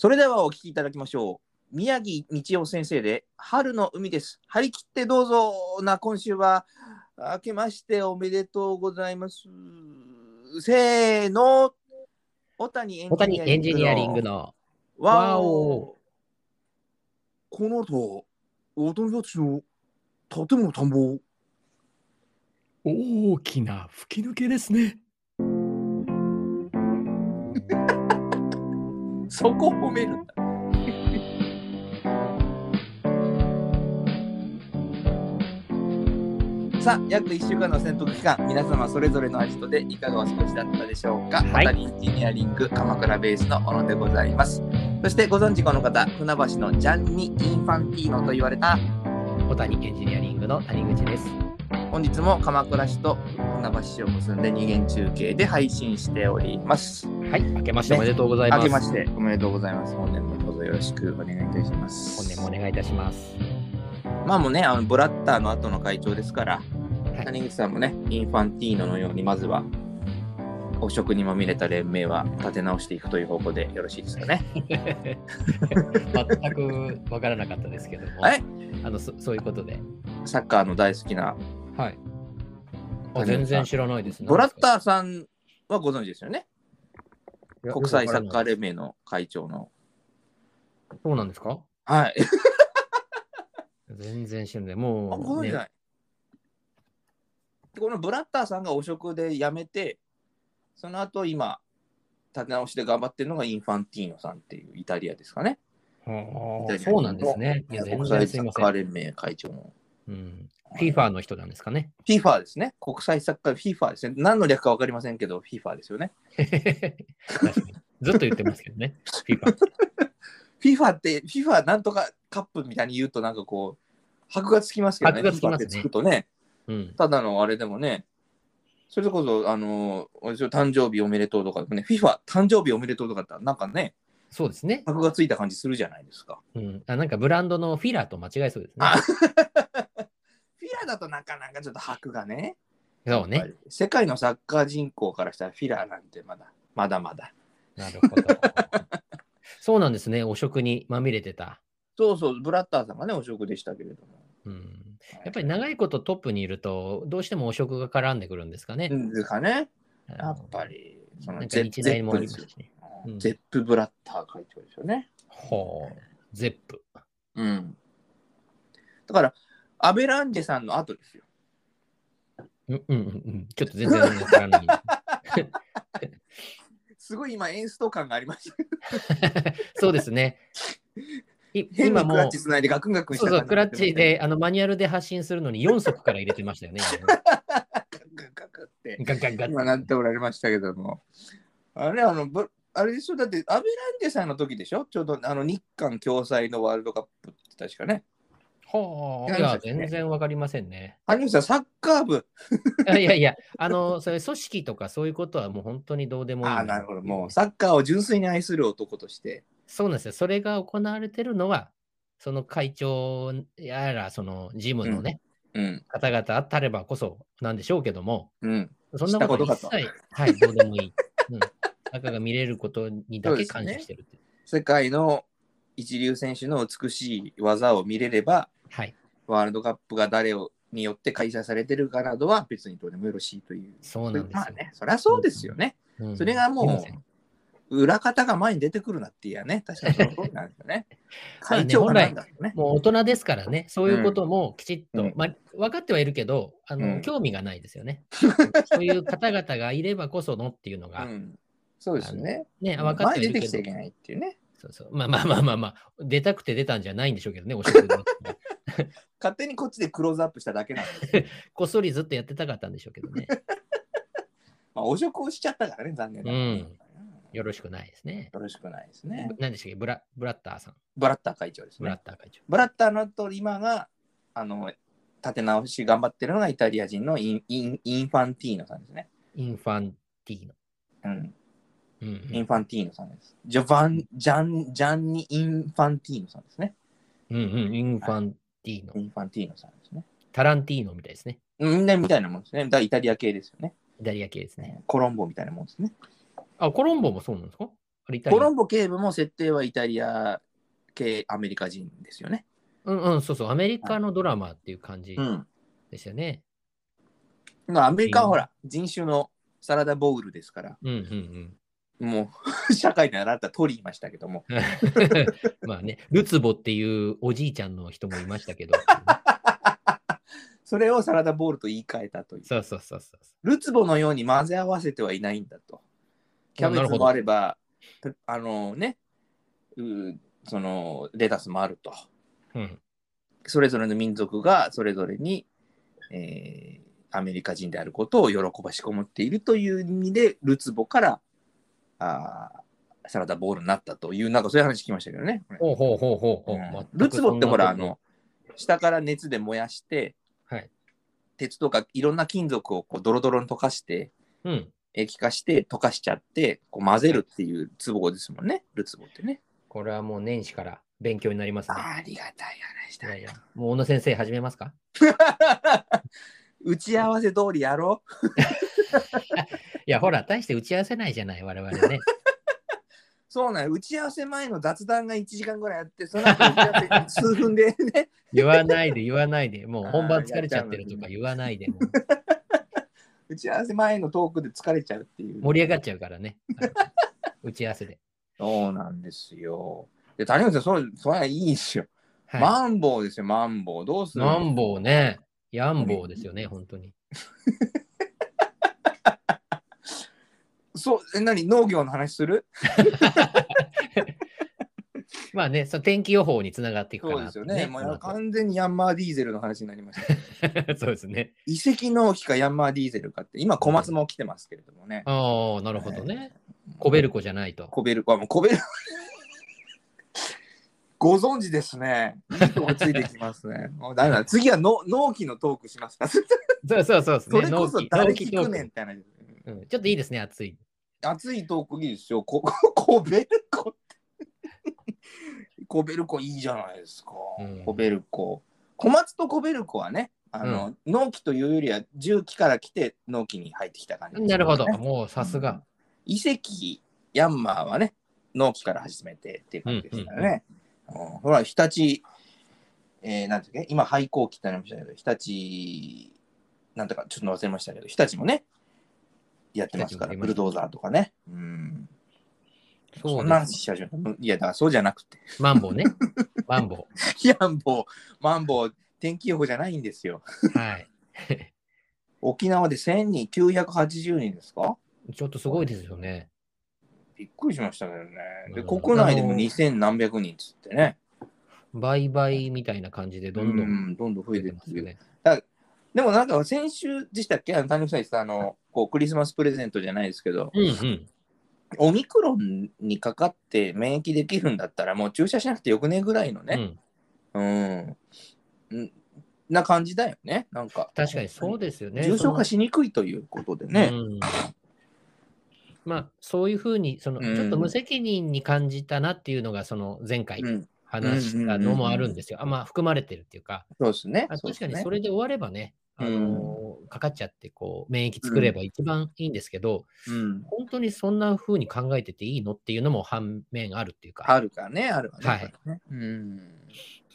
それではお聞きいただきましょう。宮城道夫先生で春の海です。張り切ってどうぞな今週は明けましておめでとうございます。せーの。小谷エンジニアリングの。の。わわおおこの後、大人たちの建物田んぼ。大きな吹き抜けですね。そこ褒めるんだ。さあ、約1週間の潜伏期間、皆様それぞれのアジトでいかがお過ごしだったでしょうか？はい小谷エンジニアリング鎌倉ベースの小野でございます。そしてご存知この方、船橋のジャンニ・インファンティーノと言われた、小谷エンジニアリングの谷口です。本日も鎌倉市と船橋市を結んで二元中継で配信しております。はい、明けましておめでとうございます。明けましておめでとうございます。本年もどうぞよろしくお願いいたします。本年もお願いいたします。まあもうね、あのブラッターの後の会長ですから、はい谷口さんもね、インファンティーノのように、まずは、汚職にまみれた連盟は立て直していくという方向でよろしいですかね。全くわからなかったですけども。え？あのそそういうことで。サッカーの大好きな、はい。あ全然知らないですね。ブラッターさんはご存知ですよね？国際サッカーよ連盟の会長の。そうなんですか？はい。全然知らない。あもう、ない。でこのブラッターさんが汚職で辞めて、その後今、立て直しで頑張ってるのがインファンティーノさんっていうイタリアですかね。はあそうなんですね。いや、全国際サッカー。連盟会長の。うん。FIFA の人なんですかね。FIFA ですね。国際サッカー FIFA ですね。何の略か分かりませんけど、FIFA ですよね。ずっと言ってますけどね。FIFA。FIFA って、FIFA なんとかカップみたいに言うと、なんかこう、箔がつきますけどね。箔がつきますねくとね、うん。ただのあれでもね、それこそ、あの、誕生日おめでとうとかね、FIFA 誕生日おめでとうとかって、なんかね、そうですね。箔がついた感じするじゃないですか。うん。あなんかブランドのフィラーと間違えそうですね。ラだとなかなかちょっと箔がね。そうね。り世界のサッカー人口からしたらフィラーなんてまだ、まだまだ。なるほど。そうなんですね。汚職にまみれてた。そうそう、ブラッターさんがね、汚職でしたけれども。うん。やっぱり長いことトップにいると、どうしても汚職が絡んでくるんですかね。うんですかね。うんやっぱり、そのゼップですよね。うんゼップ・ブラッター会長ですよね。ほう。ゼップ。うん。だから、アベランジェさんの後ですよ。うんうんうんうん。ちょっと全然わからない。すごい今、演出感がありました。そうですね。今もクラッチ、つないでガクンガクンそうそう、クラッチであのマニュアルで発信するのに4足から入れてましたよね。ガクガクガクって今なっておられましたけども。あれ、あの、ぶあれでしょ？だって、アベランジェさんの時でしょ？ちょうどあの日韓共催のワールドカップって確かね。はあ、いや全然わかりませんね。羽生さん、サッカー部。いやいやあの、それ組織とかそういうことはもう本当にどうでもいい。ああ、なるほど。もう、サッカーを純粋に愛する男として。そうなんですよ。それが行われてるのは、その会長やら、そのジムのね、うん。方々あったればこそなんでしょうけども、うん。そんなこと一切、はい、どうでもいい。うん。中が見れることにだけ感謝してるっていう。世界の一流選手の美しい技を見れれば、はい。ワールドカップが誰をによって開催されてるかなどは別にどうでもよろしいという。そうなんですよ。まあね、そりゃそうですよね。うんそれがもう裏方が前に出てくるなっていやね、確かにその通りなんですよ ね。会長がなんだろうね。もう大人ですからね、そういうこともきちっと、うんまあ、分かってはいるけど、あの、うん興味がないですよね。そういう方々がいればこそのっていうのが、うん、そうですね。ね、分かっ前てはいるけど出てきちゃいけ、ないっていうね。そうそうまあまあまあまあまあ、出たくて出たんじゃないんでしょうけどね、お仕事で 勝手にこっちでクローズアップしただけなんです。こっそりずっとやってたかったんでしょうけどね。まあ、汚職をしちゃったからね、残念ながらうんよろしくないですね。よろしくないですね。何でしたっけ？ブラブラッターさん。ブラッター会長ですブラッね。ター会長。ブラッターのと今が、あの、立て直し頑張ってるのがイタリア人のインインインファンティーノさんですね。インファンティーノ。うん。うんうんインファンティーノさんです。ジョバン、ジャン、ジャンニ・インファンティーノさんですね。うんうん、インファンティーノ。インファンティーノさんですね。タランティーノみたいですね。みんなみたいなもんですね。だイタリア系ですよね。イタリア系ですね。コロンボみたいなもんですね。あ、コロンボもそうなんですか？コロンボ警部も設定はイタリア系アメリカ人ですよね。うんうん、そうそう、アメリカのドラマっていう感じうん。ですよね。だからアメリカはほら、人種のサラダボウルですから、うんうんもう 社会で習った通り言いましたけども。うん。まあね、ルツボっていうおじいちゃんの人もいましたけど。それをサラダボウルと言い換えたという。そうそうそうそう。ルツボのように混ぜ合わせてはいないんだと。キャベツもあれば、ペあのね、うそのレタスもあると。うん、それぞれの民族がそれぞれに、えーアメリカ人であることを喜ばしこもっているという意味で、ルツボからあーサラダボウルになったという、なんかそういう話聞きましたけどね。ほうほうほうほうほう。うんルツボってほら、あの、下から熱で燃やして、はい。鉄とかいろんな金属をこうドロドロに溶かして、うん。液化して溶かしちゃって、こう混ぜるっていうツボですもんね、ルツボってね。これはもう年始から勉強になりますね。ありがたい話だよ。もう小野先生始めますか？打ち合わせ通りやろう。いや、ほら、大して打ち合わせないじゃない、我々ね。そうなんよ打ち合わせ前の雑談が1時間ぐらいあって、その後打ち合わせ 数分でね、言わないで、言わないで。もう本番疲れちゃってるとか言わないで。打ち合わせ前のトークで疲れちゃうっていう。盛り上がっちゃうからね。打ち合わせで。そうなんですよ。で谷口さん、それ、それはいいですよ。はい。マンボウですよ、マンボウ。どうする？マンボウね。ヤンボウですよね、本当に。そう、え、何？農業の話する？まあね、その天気予報につながっていくかそうですよね。もう完全にヤンマーディーゼルの話になりました。そうですね。遺跡納期かヤンマーディーゼルかって、今小松も来てますけれどもね。ああ、なるほどね。コベルコじゃないと。コベルコはもうコベルコ。ご存知ですね。いいとこついてきますね。もうダメだ。次はの納期のトークしますか？そそうそうそうですね。れこそ誰聞くねんって話です。うんちょっといいですね、暑い。熱いトークいいですよ。こコベルコって。コベルコいいじゃないですか。うんコベルコ。小松とコベルコはね、あの、納期というよりは重機から来て納期に入ってきた感じね、なるほど。もうさすが。遺跡ヤンマーはね、納期から始めてっていう感じですからね。うんほら、日立、えー、なんていうか、今、廃校期ってなりましたけど、日立、なんとかちょっと忘れましたけど、日立もね、やってますから、ブルドーザーとかね。うん。そそなうんです。話し始めた。いや、だからそうじゃなくて、マンボウね。マンボヤンボウ、マンボウ、天気予報じゃないんですよ。ウ。はい。沖縄で1000人、980人ですか？ちょっとすごいですよね。びっくりしましたけどね。で、うん国内でもあの2000何百人っつってね。倍々みたいな感じでどんどうんんどんどん増増ええてますよね。でもなんか先週でしたっけ？あの谷口さん言ってたあのこうクリスマスプレゼントじゃないですけど、うんうん。オミクロンにかかって免疫できるんだったらもう注射しなくてよくねぐらいのね、うん、うんな感じだよね。なんか確かにそうですよね。重症化しにくいということでね。うんまあ、そういうふうに、その、うんちょっと無責任に感じたなっていうのが、その前回うん、話したのもあるんですよ。あまあ、含まれてるっていうか、そうですね。あ確かにそれで終わればね、あのかかっちゃって、こう、免疫作れば一番いいんですけど、うん、本当にそんな風に考えてていいのっていうのも反面あるっていうか、あるかね、あるわね。はい。ね。うん、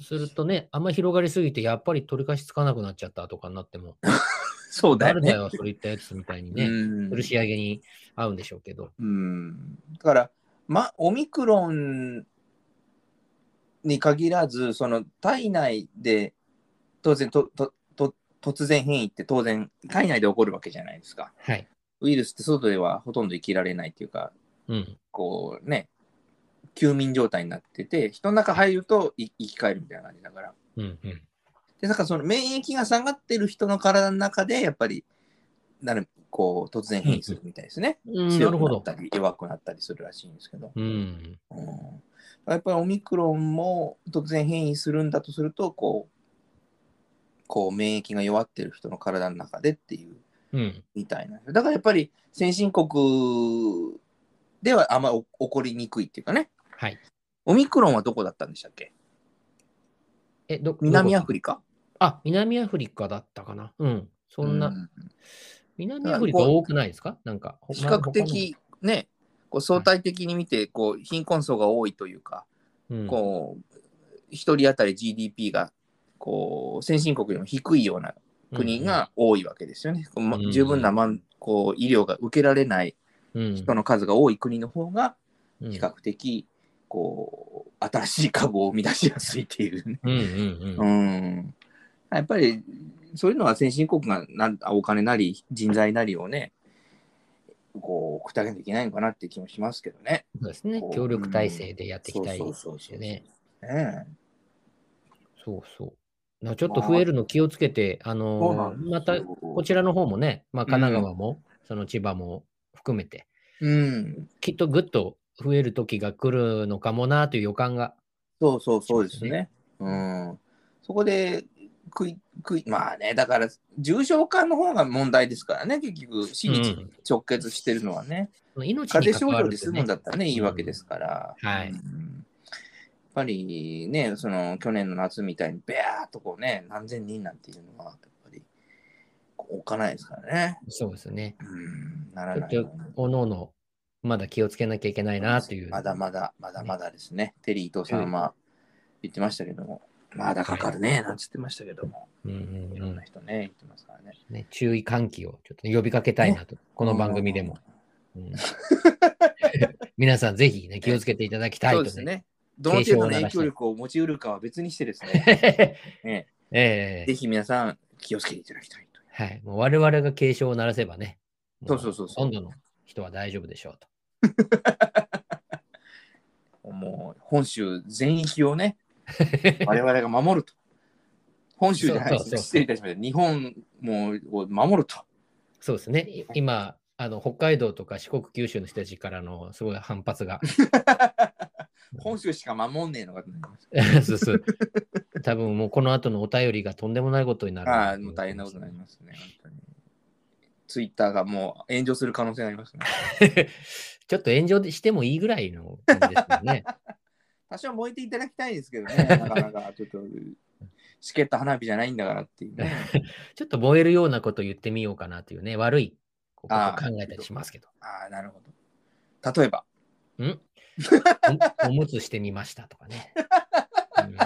するとね、あんまり広がりすぎて、やっぱり取り返しつかなくなっちゃったとかになっても、そうだよね。誰だよ、それ言ったやつみたいにね、うん。取り仕上げに合うんでしょうけど。うん。だから、ま、オミクロンに限らず、その体内で当然ととと突然変異って当然体内で起こるわけじゃないですか。はい。ウイルスって外ではほとんど生きられないっていうか、うん。こうね、休眠状態になってて、人の中入るとい生き返るみたいな感じだから。うんうん。で、だからその免疫が下がってる人の体の中で、やっぱり、なるこう突然変異するみたいですね。うん、な強くるほど。なったり弱くなったりするらしいんですけど。うん。うんやっぱりオミクロンも突然変異するんだとすると、こう、こう免疫が弱ってる人の体の中でっていううん。みたいな。だからやっぱり先進国ではあんまお起こりにくいっていうかね。はい。オミクロンはどこだったんでしたっけ？え、ど、南アリフリカカ。あ、南アフリカだったかな。うん。そんな、うん南アフリカ多くないですか？なんか。ほ比較的ね、こう相対的に見てこう貧困層が多いというか、うんこう一人当たり GDP がこう先進国よりも低いような国が多いわけですよね。まうん十分な、まんこう医療が受けられないうん人の数が多い国の方がうん比較的こう新しい株を生み出しやすいっていうね。うんうんうんうん、やっぱりそういうのは先進国がなんお金なり人材なりをねこう送ってあげないといけないのかなって気もしますけどね。そうですね協力体制でやっていきたいでそうそうそうそうすよね。ねそうそう。なちょっと増えるの気をつけて、あのーまたこちらの方もね、まあ、神奈川も、その千葉も含めて、うん、きっとぐっと増える時が来るのかもなという予感が。そうそうそうですね。うん、そこで食い食いまあねだから重症化の方が問題ですからね結局死にうん。直結してるのはね、命風邪症に関わるとね。状で済むんだったらね、いいわけですから。はい。うんぱりね、その去年の夏みたいに、べーっとこうね、何千人なんていうのは、やっぱり置かないですからね。そうですね。うん、ならないちょっとおのおの、まだ気をつけなきゃいけないなという。まだまだ、まだまだですね。テリー伊藤さんは言ってましたけども、まだかかるね、なんつってましたけども、うんうんいろんな人ね、言ってますからね。ね、注意喚起をちょっと呼びかけたいなと、この番組でも。うん 皆さんぜひね、気をつけていただきたいとね。そうですね。どの程度の影響力を持ちうるかは別にしてですね、ね ええぜひ皆さん気をつけていただきたいと。はい。もう我々が警鐘を鳴らせばね、そうそうそうそうほとんどの人は大丈夫でしょうと。もう本州全域をね、我々が守ると。本州じゃないです。失礼いたしました。日本もを守ると。そうですね。い今、あの北海道とか四国、九州の人たちからのすごい反発が。本州しか守んねえのかと思います。そうそう。多分もうこの後のお便りがとんでもないことになる。ああ、もう大変なことになりますね。ツイッターがもう炎上する可能性がありますね。ちょっと炎上してもいいぐらいの感じですよね。多少燃えていただきたいですけどね、なかなかちょっと、しけった花火じゃないんだからっていうね。ちょっと燃えるようなこと言ってみようかなというね、悪いことを考えたりしますけど。ああ、なるほど。例えば、ん？おおむつしてみましたとかね。うん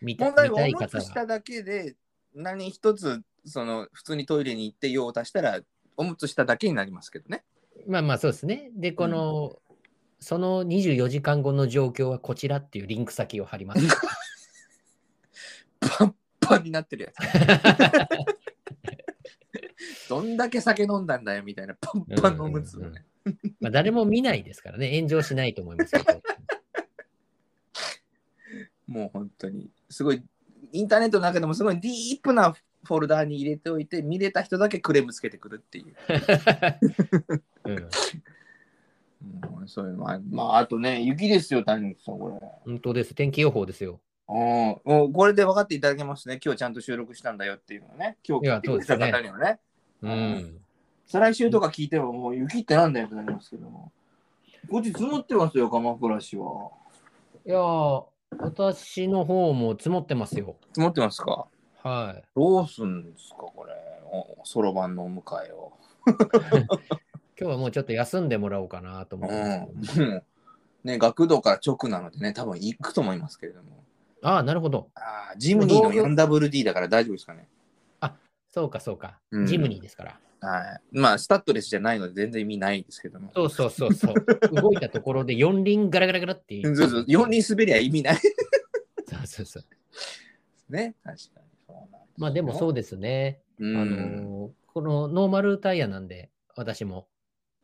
問題見はおむ。つしただけで何一つその普通にトイレに行って用を足したらおむつしただけになりますけどね。まあまあそうですね。で、この、その24時間後の状況はこちらっていうリンク先を貼ります。パンパンになってるやつ。どんだけ酒飲んだんだよみたいなパンパンのおむつをね。まあ誰も見ないですからね、炎上しないと思いますけど。もう本当にすごいインターネットの中でもすごいディープなフォルダーに入れておいて見れた人だけクレームつけてくるっていう。うん、そういうのはまああとね雪ですよ谷口さんこれ。本当です。天気予報ですよ。うんもうこれで分かっていただけますね。今日ちゃんと収録したんだよっていうのはね。今日聞いてくれた方にはね。ううんん。再来週とか聞いてももう雪ってなんだよってなりますけども。こっち積もってますよ、鎌倉市は。いやー、私の方も積もってますよ。積もってますか？はい。どうすんですか、これ。そろばんのお迎えを。今日はもうちょっと休んでもらおうかなと思ってますけど。うん。もうね、学童から直なのでね、多分行くと思いますけれども。ああ、なるほど。ああ、ジムニーの 4WD だから大丈夫ですかね。そうか、そうかうん。ジムニーですから。はい。まあ、スタッドレスじゃないので全然意味ないですけども。そうそうそうそう。動いたところで四輪ガラガラガラっていう。そうそう、4人滑りゃ意味ないでそうそうそう。すね。確かに。そうなんまあでもそうですね。うん。あのーこのノーマルタイヤなんで、私も。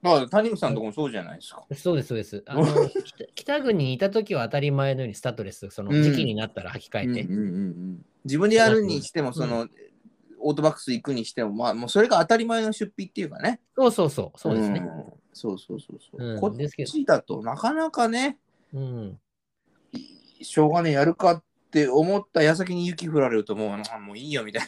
まあ、谷口さんのとこもそうじゃないですか。そうです、そうです。あの 北北国にいた時は当たり前のようにスタッドレス、その時期になったら履き替えて。うんうんうんうん自分でやるにしても、その、オートバックス行くにしても、まあ、もうそれが当たり前の出費っていうかね。そうそうそう、そうですね。んそうそうそうそう。うんこっちだとなかなかね、うん。しょうがねえやるかって思った矢先に雪降られるともう、あもういいよみたい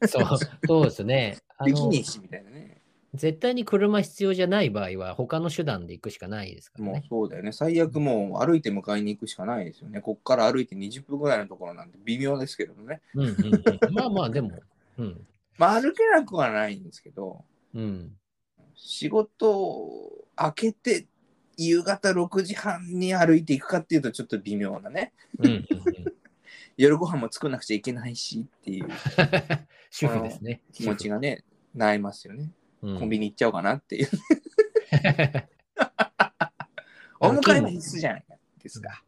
な。そう、そうですね。できねえしみたいなね。絶対に車必要じゃない場合は、他の手段で行くしかないですからもうね。そうだよね。最悪もう歩いて迎えに行くしかないですよね。こっから歩いて20分ぐらいのところなんて微妙ですけどね。うんうんうん、まあまあ、でも、うん。まあ歩けなくはないんですけど、うん。仕事を明けて夕方6時半に歩いていくかっていうとちょっと微妙なね。うんうんうん夜ご飯も作らなくちゃいけないしっていう 主婦ですね。気持ちがね、悩みますよね。うんコンビニ行っちゃおうかなっていう。あ お迎えは必須じゃないですか。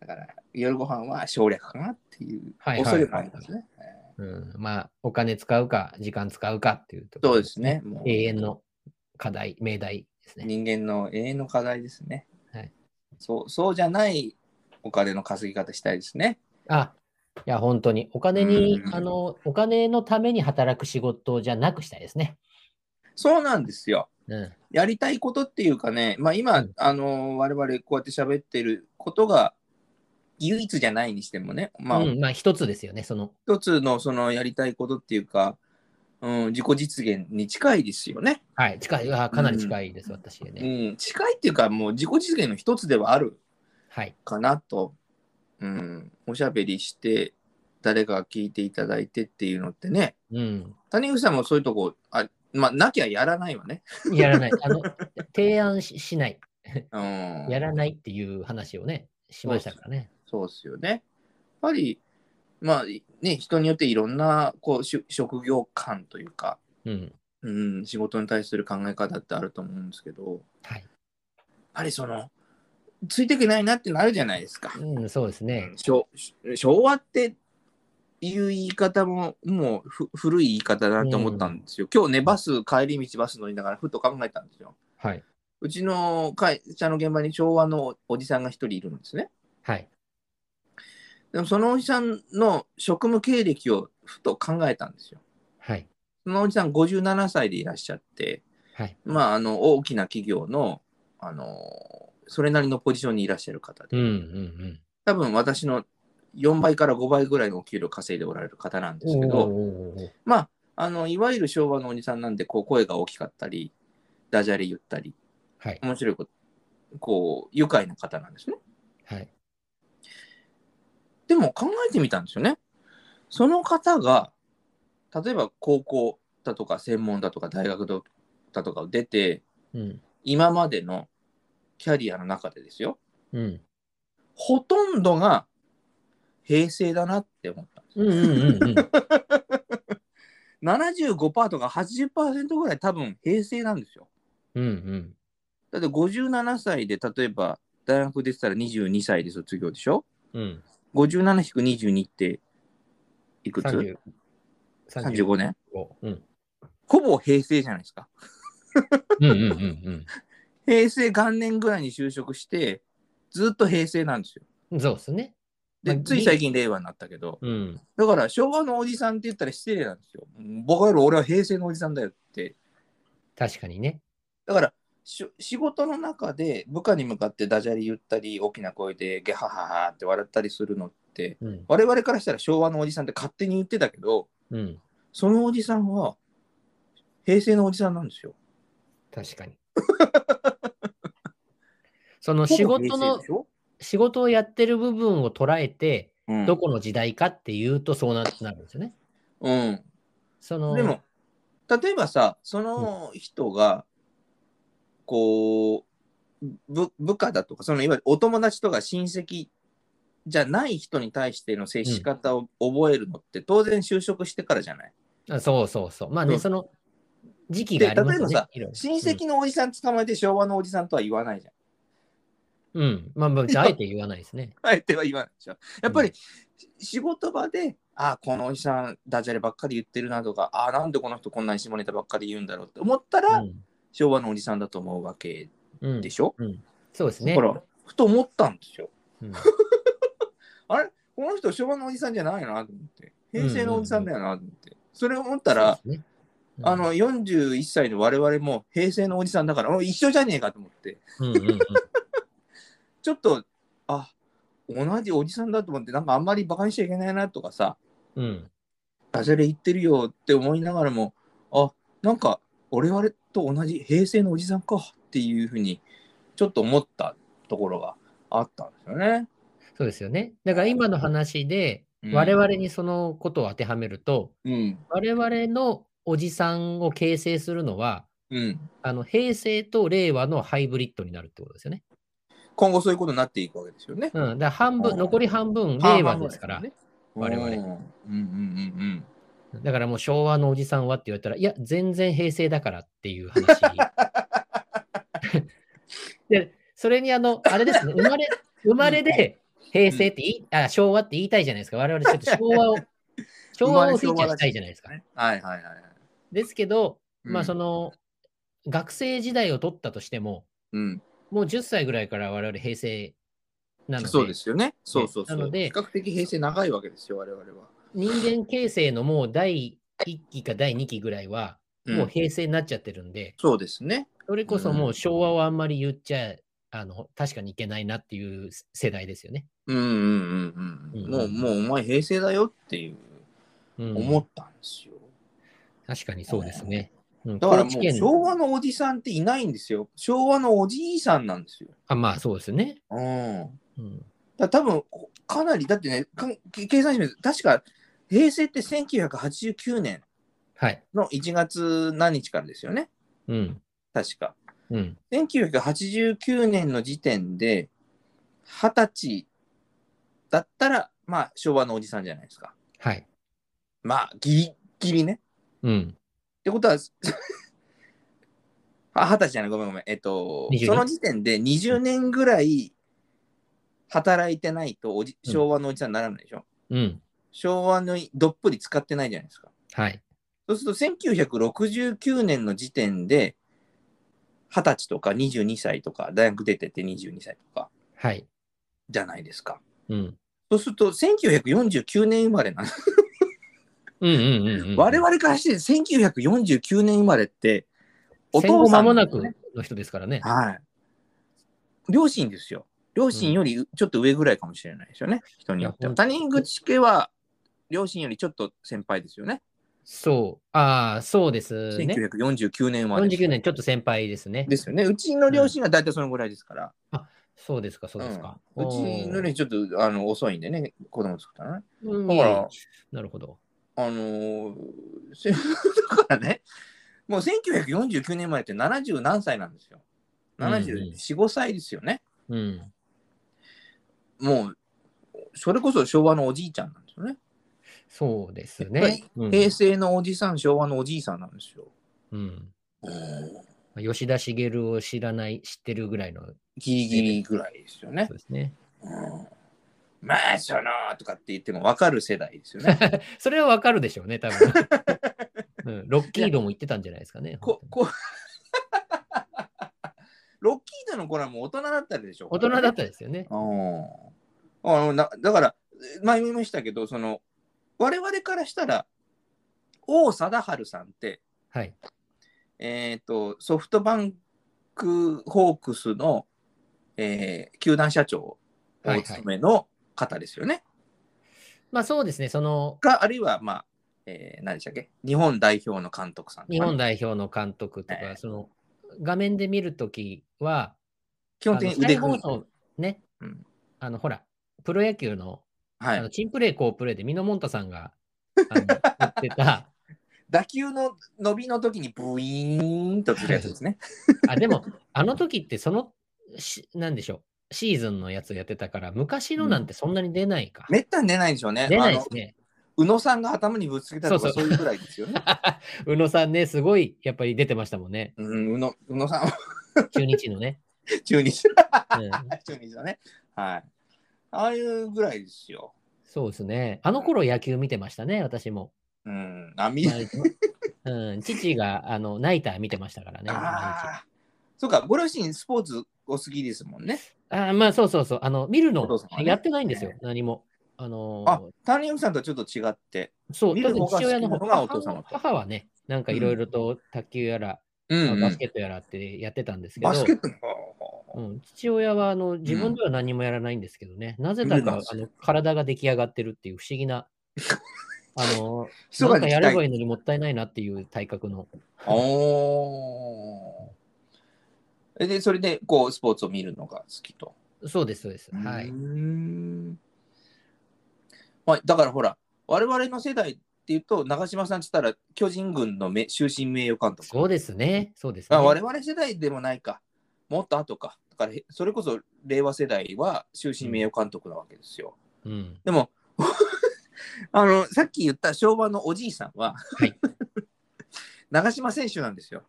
だから夜ご飯は省略かなっていうはいはい恐れもありますね。うん、まあ、お金使うか、時間使うかっていうところそうですね。永遠の課題、命題ですね。人間の永遠の課題ですね。はいそうそうじゃないお金の稼ぎ方したいですね。あ、いや、本当に、お金にう、んあの、お金のために働く仕事じゃなくしたいですね。そうなんですよ。うん。やりたいことっていうかね、まあ今、うんあの我々こうやって喋ってることが唯一じゃないにしてもね、まあ、うん、まあ、一つですよね、その、一つのそのやりたいことっていうか、うん、自己実現に近いですよね。はい、近い、あかなり近いです、私うね。ん、近いっていうか、もう自己実現の一つではあるはい。かなと、うん、おしゃべりして、誰かが聞いていただいてっていうのってね、うん。谷口さんもそういうとこ、あまあ、なきゃやらないわね。やらない。あの、提案ししない。うん、やらないっていう話をね、しましたからね。そうですよね。やっぱり、まあね、人によっていろんなこうし職業観というか、うん。うん、仕事に対する考え方ってあると思うんですけど、はい。やっぱりその、ついていけないなってなるじゃないですか。うん、そうですね。昭昭和っていう言い方ももうふ古い言い方だなと思ったんですよ。今日ね、バス、帰り道バス乗りながらふと考えたんですよ。はい。うちの会社の現場に昭和のおじさんが一人いるんですね。はい。でもそのおじさんの職務経歴をふと考えたんですよ。はい。そのおじさん57歳でいらっしゃって、はい。まあ、あの大きな企業の、あのそれなりのポジションにいらっしゃる方で、うん、うん、多分私の4倍から5倍ぐらいのお給料稼いでおられる方なんですうん。けど、まあ、あのいわゆる昭和のおじさんなんでこう声が大きかったり、ダジャレ言ったり、はい。面白いこと、こう、愉快な方なんですね。はい。でも考えてみたんですよね。その方が、例えば高校だとか専門だとか大学だとかを出て、うん。今までのキャリアの中でですよ、うん。ほとんどが平成だなって思ったんですよ。うん、うん、うんうん。75%とか80%ぐらい多分平成なんですよ。うん、うん。だって57歳で例えば大学出てたら22歳で卒業でしょ？うん。57-22っていくつ？30 ?35 年うん。ほぼ平成じゃないですか。うん、うん、うん、平成元年ぐらいに就職して、ずっと平成なんですよ。うん。そうですね。まで、あつい最近令和になったけど、うん。だから昭和のおじさんって言ったら失礼なんですよ。僕は俺は平成のおじさんだよって。確かにね。だからし仕事の中で部下に向かってダジャレ言ったり、大きな声でゲハハハって笑ったりするのって、うん。我々からしたら昭和のおじさんって勝手に言ってたけど、うん。そのおじさんは平成のおじさんなんですよ。確かに。その仕事の仕事をやってる部分を捉えて、うんどこの時代かっていうとそうななるんですよね。うん、その、でも、例えばさ、その人が、こう、部部下だとか、そのいわゆるお友達とか親戚じゃない人に対しての接し方を覚えるのって、当然就職してからじゃない？あそうそうそう。まあね、うんその時期で、がありますよね。例えばさ親戚のおじさん捕まえて昭和のおじさんとは言わないじゃん。うん。うんまあ、まあ、あえて言わないですね。あえては言わないでしょ。やっぱり、仕事場で、あこのおじさん、ダジャレばっかり言ってるなとか、あなんでこの人こんなに下ネタばっかり言うんだろうって思ったら、昭和のおじさんだと思うわけうん。うんでしょ？そうですね。だから、ふと思ったんですよ。うん あれ？この人昭和のおじさんじゃないなと思って。平成のおじさんだよなと思って。それを思ったら、ねうんあの、41歳の我々も平成のおじさんだから、お一緒じゃねえかと思って。うんうんうん ちょっと、あ同じおじさんだと思って、なんかあんまりバカにしちゃいけないなとかさ、うん。ダジャレ言ってるよって思いながらも、あなんか俺々と同じ平成のおじさんかっていうふうに、ちょっと思ったところがあったんですよね。そうですよね。だから今の話で、うん我々にそのことを当てはめると、うん。我々のおじさんを形成するのは、うん。あの平成と令和のハイブリッドになるってことですよね。今後そういうことになっていくわけですよね。うん、だ半分、うん残り半分、令和ですから、ね。我々うんうんうんうんだからもう昭和のおじさんはって言われたら、いや、全然平成だからっていう話。で、それにあの、あれですね、生まれ、生まれで平成って言い、あ、昭和って言いたいじゃないですか。我々ちょっと昭和を、昭和をフィーチャーしたいじゃないですか。ね。はいはいはいはい。ですけど、まあうんその、学生時代を取ったとしても、うん。もう10歳ぐらいから我々平成なので、そうですよね。そうそうそう。なので比較的平成長いわけですよ、我々は。人間形成のもう第1期か第2期ぐらいは、もううん平成になっちゃってるんで、そうですね。それこそもう昭和をあんまり言っちゃ、あの確かにいけないなっていう世代ですよね。うんうんうんうん。うんもう、もうお前平成だよっていう、うん、思ったんですよ。確かにそうですね。うんだからもう昭和のおじさんっていないんですよ。昭和のおじいさんなんですよ。あまあそうですね。うん。うん、だ多分かなり、だってね、か計算してみると確か平成って1989年はい。の1月何日からですよね？うん。確か。うん。1989年の時点で、二十歳だったら、まあ、昭和のおじさんじゃないですか。はい。まあ、ギリギリね。うん。ってことは、あ、二十歳じゃない、ごめんごめん。えっと、22その時点で20年ぐらい働いてないとおじうん昭和のおじさんにならないでしょ？うん。昭和のどっぷり使ってないじゃないですか。はい。そうすると1969年の時点で20歳とか22歳とか大学出てて22歳とかはい。じゃないですか。うん。そうすると1949年生まれなんです。うんうんうん、うん。我々からして1949年生まれってお父さ間もなんくの人ですからね。はい。両親ですよ。両親よりちょっと上ぐらいかもしれないですよね。人によっては。谷口家は両親よりちょっと先輩ですよね。そう。ああ、そうですね。1949年はです49年ちょっと先輩ですね。ですよね。うちの両親が大体そのぐらいですから。そうですか、そうですか。うんうちのよりちょっとあの遅いんでね、子供作ったのね。うんだから、なるほど。あのーせだからね、もう1949年前って70何歳なんですよ。74、5歳ですよね。うん。もう、それこそ昭和のおじいちゃんなんですよね。そうですはいね。うん平成のおじさん、昭和のおじいさんなんですよ。うん。うん吉田茂を知らない、知ってるぐらいの、ギリギリぐらいですよねそう。ですね。うんまあ、そのとかって言っても分かる世代ですよね。それはわかるでしょうね、多分。うん、ロッキードも言ってたんじゃないですかね。ここ ロッキードの頃はもう大人だったでしょ。大人だったですよね。うんあのなだから、前も言いましたけど、その我々からしたら、王貞治さんって、はい。えー、とソフトバンクホークスの、えー球団社長をお務めの方ですよね。まあそうですね、その、か、あるいは、まあ、えー何でしたっけ？日本代表の監督さんね、日本代表の監督とか、ええ。その、画面で見るときは、基本的に腕組み。ね、うん。あの、ほら、プロ野球の、はいあの、チンプレー、好プレーで、ミノモンタさんが、言 ってた、打球の伸びの時にブイーンとするやつですね。あ、でも、あの時って、その、しなんでしょう、シーズンのやつやってたから、昔のなんてそんなに出ないか。めったに出ないでしょうね。出ないですね。宇野さんが頭にぶつけたとかそういうぐらいですよね。宇野さんね、すごい、やっぱり出てましたもんね。うん、宇野宇野さんは中日のね。中日。うん、中日だね。はい。ああいうぐらいですよ。そうですね。あの頃野球見てましたね、私も。うん。あ、み毎日うん、父があのナイター見てましたからね。ああ。そうか、ご両親スポーツお好きですもんね。あーまあそうそうそう。あの見るおのねやってないんですよ、何も。あのーあ、谷口さんとはちょっと違って。そう、見る父親の方がお父様と母はね、なんかいろいろと卓球やら、うんうんバスケットやらってやってたんですけど、バスケットの。うん、父親はあの自分では何もやらないんですけどね、なぜだかあの体が出来上がってるっていう不思議な、あのなんかやればい。いいのにもったいないなっていう体格の。おーで、それで、こう、スポーツを見るのが好きと？そうです、そうです。はい。んまあ、だからほら、我々の世代っっていうと、長嶋さんって言ったら、巨人軍のめ終身名誉監督。そうですね。そうですね。あ我々世代でもないか。もっと後か。だから、へそれこそ令和世代は終身名誉監督なわけですよ。うん。でも、あの、さっき言った昭和のおじいさんは、はい 長嶋選手なんですよ。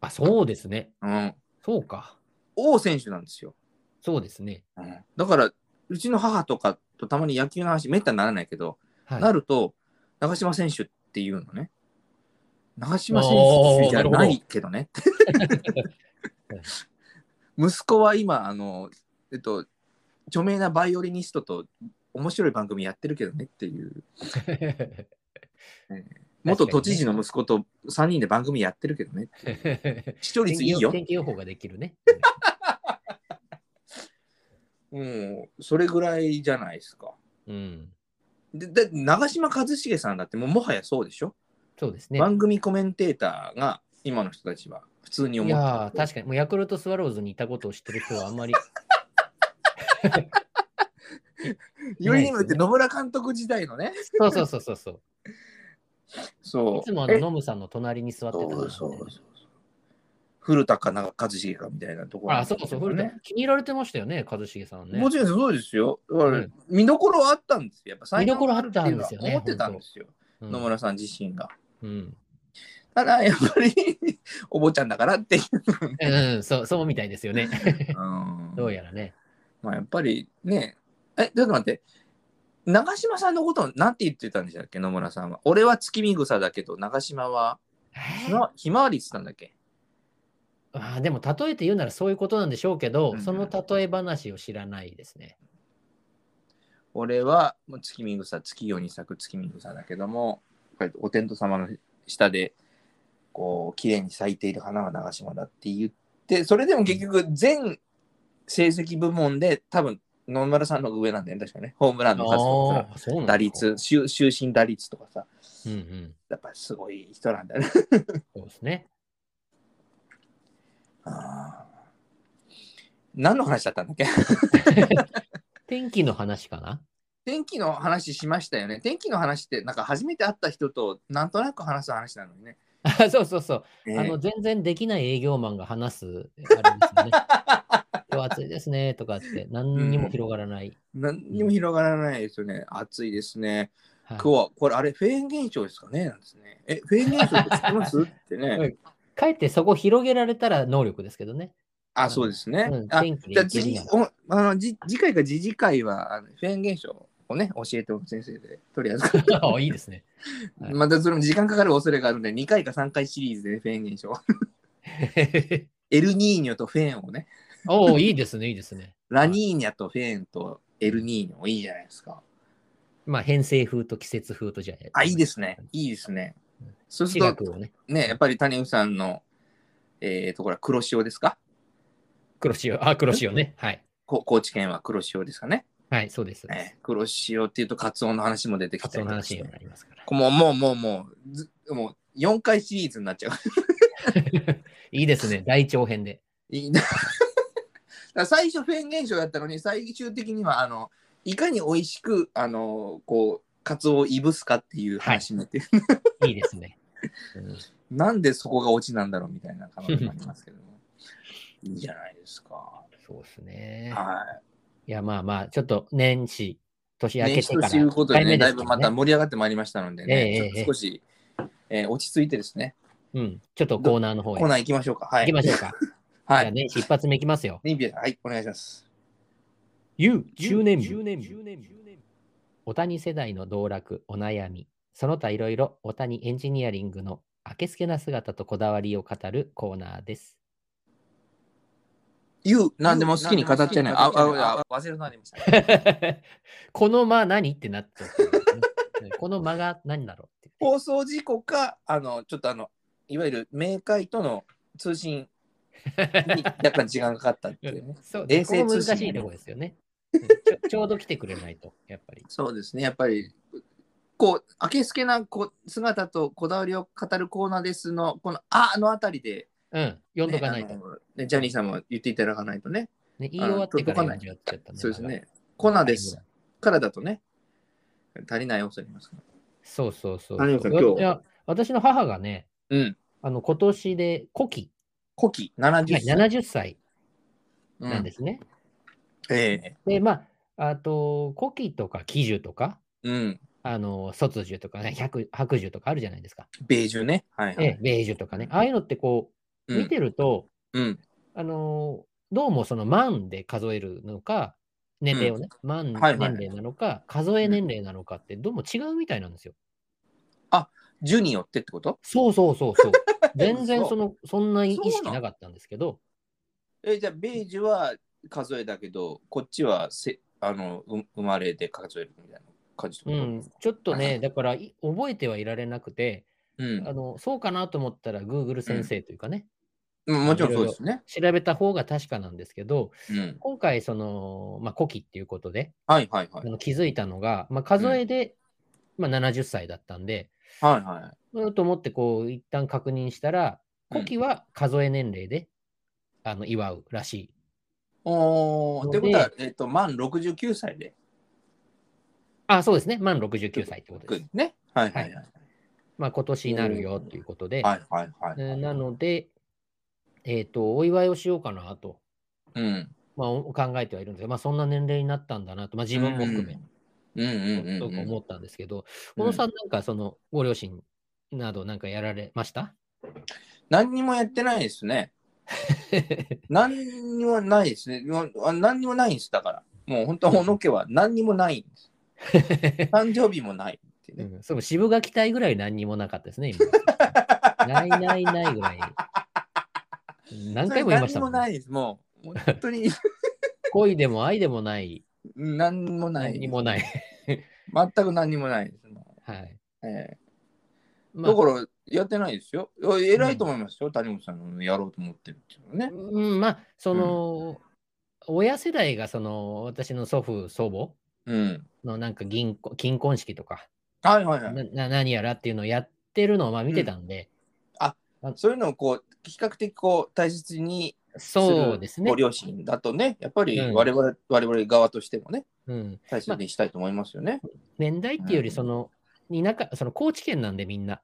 あ、そうですね。うん。そうか。王選手なんですよ。そうですね。うん、だから、うちの母とかとたまに野球の話、めったにならないけど、はい。なると、長嶋選手っていうのね。長嶋選手じゃないけどね。息子は今、あの、えっと、著名なバイオリニストと面白い番組やってるけどねっていう、元都知事の息子と3人で番組やってるけどね。視聴率いいよ。天気予報ができるね。うん、それぐらいじゃないですか。うん。で、で長嶋一茂さんだってもうもはやそうでしょ、そうですね。番組コメンテーターが今の人たちは普通にい思ってるやー確かに、もうヤクルトスワローズにいたことを知ってる人はあんまり。よりにもよって野村監督時代のね。そうそうそうそうそう。そう。いつもあのえ？ノムさんの隣に座ってたね、そうそうそう。古田か長一茂かみたいなところ、あ、そうそう、古田ね。気に入られてましたよね、一茂さんね。もちろんそうですよ。うん見どころはあったんですよ。やっぱ見どころあったんですよね思ってたんですよ。うん野村さん自身が。うん。ただ、やっぱりお坊ちゃんだからっていう。うん、そう、そうみたいですよね。うんどうやらね。まあ、やっぱりね、え、ちょっと待って。長嶋さんのことをなんて言ってたんでしたっけ、野村さんは。俺は月見草だけど、長嶋はひまひまわりって言ったんだっけ？あーでも例えて言うならそういうことなんでしょうけど、うんその例え話を知らないですね。俺はもう月見草、月夜に咲く月見草だけども、こうやってお天道様の下で、こう、綺麗に咲いている花は長島だって言って、それでも結局、全成績部門で、多分野村さんの上なんだよね、確かね。ホームランの数とか打率、終終身打率とかさ、うんうん。やっぱりすごい人なんだよね。そうですね。あー何の話だったんだっけ？天気の話かな？天気の話しましたよね。天気の話って、なんか初めて会った人となんとなく話す話なのにね。あ そうそうそう。ねあの、全然できない営業マンが話す、あれですよね。今日暑いですねとかって、何にも広がらない。何にも広がらないですよね。暑いですね。はい今日は、これあれ、フェーン現象ですかね？なんですね。え、フェーン現象って知ってます？ってね。かえってそこ広げられたら能力ですけどね。あ、そうですね。うんあじゃあ次おあのじ次回か次次回はあのフェーン現象をね、教えておく先生で、とりあえず。あいいですね。はいまたそれも時間かかる恐れがあるので、2回か3回シリーズでフェーン現象。エルニーニョとフェーンをね、おお、いいですね、いいですね。ラニーニャとフェーンとエルニーニョもいいじゃないですか。まあ、偏西風と季節風とじゃあ。あ、いいですね。いいですね。そうす地ると、ね。ね、やっぱり谷口さんの、えー、ところは黒潮ですか？黒潮、あ、黒潮ね。はい。こ高知県は黒潮ですかね。はい、そうです。そうですえー黒潮っていうとカツオの話も出てきカツオたりとかしての話にもなりますから。もうもうもうもうずもう4回シリーズになっちゃう。いいですね、大長編で。いい な最初フェーン現象やったのに最終的にはあのいかに美味しくあのこうカツオをいぶすかっていう話になって、いいですね。うんなんでそこがオチなんだろうみたいな感じになりますけども いいじゃないですか。そうですね。はいや、まあまあ、ちょっと年始、年い。明けてから。年始ということでね、だいぶまた盛り上がってまいりましたのでね、ええええちょっと少し、えー落ち着いてですね、うん、ちょっとコーナーの方へ。コーナー行きましょうか。はい。行きましょうか。はい。じゃあ年始一発目いきますよ。はい、お願いします。You 10年お谷世代の道楽、お悩み、その他いろいろお谷エンジニアリングのあけすけな姿とこだわりを語るコーナーです。言う、なんでも好きに語っちゃいない。あ、あ、あ、忘れるなりました。この間何ってなっちゃってるんですね、この間が何だろうって。放送事故か、あの、ちょっとあの、いわゆる冥界との通信に 若干時間がかかったっていうね。そう、衛ここ難星通信しいとこですよね。ちょうど来てくれないと、やっぱり。そうですね、やっぱり、こう、あけすけなこ姿とこだわりを語るコーナーですの、この、あのあたりで、うん、読んどかないと。ねジャニーさんも言っていただかないとね。ね、言い終わってから読んじゃっちゃったね。そうですね。コーナーですからだとね、足りない要素ありますから。そうそうそう今日いや私の母がね、うん。あの今年で古希、古希、70はい歳。70歳うんなんですね。ええで、まあ、あと、古希とか喜寿とか、うん。あの卒寿とかね、百白寿とかあるじゃないですか。ベージュね。はいはい。ええ、ベージュとかね。ああいうのってこう、うん見てると、うん。あのーどうもその万で数えるのか、年齢をね、万はいはい年齢なのか、数え年齢なのかってどうも違うみたいなんですよ。樹によってってこと？そうそうそうそう。全然嘘。そのそんな意識なかったんですけど、え、じゃあ、ベージュは数えだけど、こっちはせあのう生まれで数えるみたいな感じうん、ちょっとね、だからい覚えてはいられなくて、うん。あのそうかなと思ったら Google 先生というかね、うん。もちろんそうですね。調べた方が確かなんですけど、うん。今回、その、まあ、古希っていうことで、はいはいはい。あの気づいたのが、まあ、数えで、まあ、70歳だったんで、はいはい。うんと思って、こう、一旦確認したら、うん古希は数え年齢で、あの祝うらしい。おー、のってことはで、えっと、満69歳で。あ、そうですね。満69歳ってことです。ね。はいはいはい。まあ、今年になるよということで、はいはいはい。えーなので、えっ、と、お祝いをしようかなと、うん。まあ、お考えてはいるんですが、まあ、そんな年齢になったんだなと、まあ、自分も含め、うんうんうんそううん。思ったんですけど、小野さん、なんか、その、ご両親など、なんかやられました？何にもやってないですね。何にもないですね。あ何にもないんです。だから。もう本当、小野家は何にもないんです。誕生日もないっていうね。うん、そう渋垣隊ぐらい何にもなかったですね、今。ないないないぐらい。何回も言いましたもん、何にもないです。もう、本当に 恋でも愛でもない、何にもない。何にもない。全く何にもないです。もはい。うええまあだから、やってないですよ。偉いと思いますよ、谷本さんのやろうと思ってるっていうのはね。うん、まあ、その、親世代が、その、私の祖父、祖うん。母のなんか銀婚金婚式とか、はいはいはい。なな何やらっていうのをやってるのをまあ見てたんで、そういうのをこう、比較的こう、大切にそうですねご。両親だとね、やっぱりうん我々、我々側としてもね、うん、大切にしたいと思いますよね。年代っていうより、うんその、田舎、その高知県なんでみんな。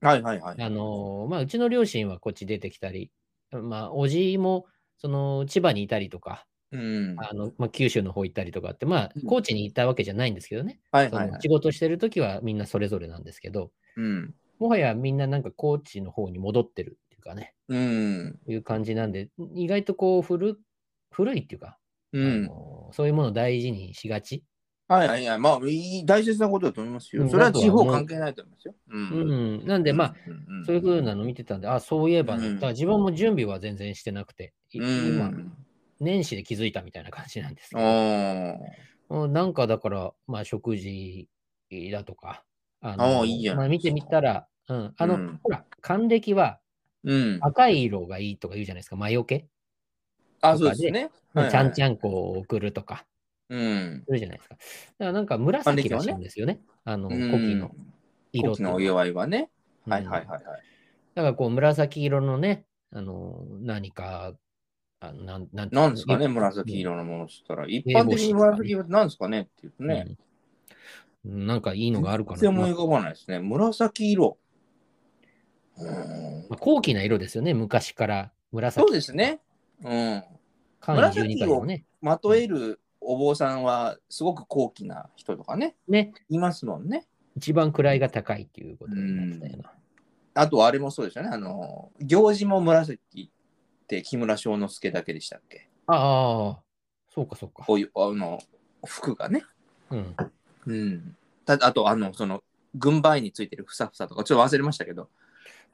はいはいはい。あのーまあ、うちの両親はこっち出てきたり、まあ、おじも、その、千葉にいたりとか、うん。あの、まあ、九州の方行ったりとかって、まあうん、高知に行ったわけじゃないんですけどね。そはいはいはい。の仕事してるときはみんなそれぞれなんですけど、うん。もはやみんななんか高知の方に戻ってるかね、うん。いう感じなんで、意外とこう古、古いっていうか、あうん。のそういうものを大事にしがち。はいはいはい。まあ、大切なことだと思いますよ。うんそれは地方関係ないと思いますよ。う。うんん。なんで、まあ、うん、そういう風なの見てたんで、あ、そういえばね、うんだ自分も準備は全然してなくて、いうん。今、年始で気づいたみたいな感じなんですけど、あうんなんかだから、まあ、食事だとか、あのああいいじゃまあ、見てみたら、うん、あの、うんほら、還暦はうん。赤い色がいいとか言うじゃないですか、魔除け。あ、そうですね。はいはいちゃんちゃんこを送るとか、うん。するじゃないですか。だからなんか紫らしいんですよね、あの、うん古希の色っていうのお祝いはね。うんはいはいはいはい。だからこう、紫色のね、あの、何か、あのなんなんてなんですかね、うん紫色のものって言ったら。一般的に紫色って何ですかねって言うとね。うんなんかいいのがあるかな。全然思いまあ浮かばないですね。紫色。うんまあ高貴な色ですよね、昔から紫。そうですね。うん。簡易12回のね。まとえるお坊さんはすごく高貴な人とかね、ね、いますもんね。一番位が高いっていうことになってたよな。あとあれもそうですよね。あの、行事も紫って木村庄之助だけでしたっけ？ああ、そうかそうか。こういう、あの、服がね。うん。うん。たあと、あの、その、軍配についてるふさふさとか、ちょっと忘れましたけど、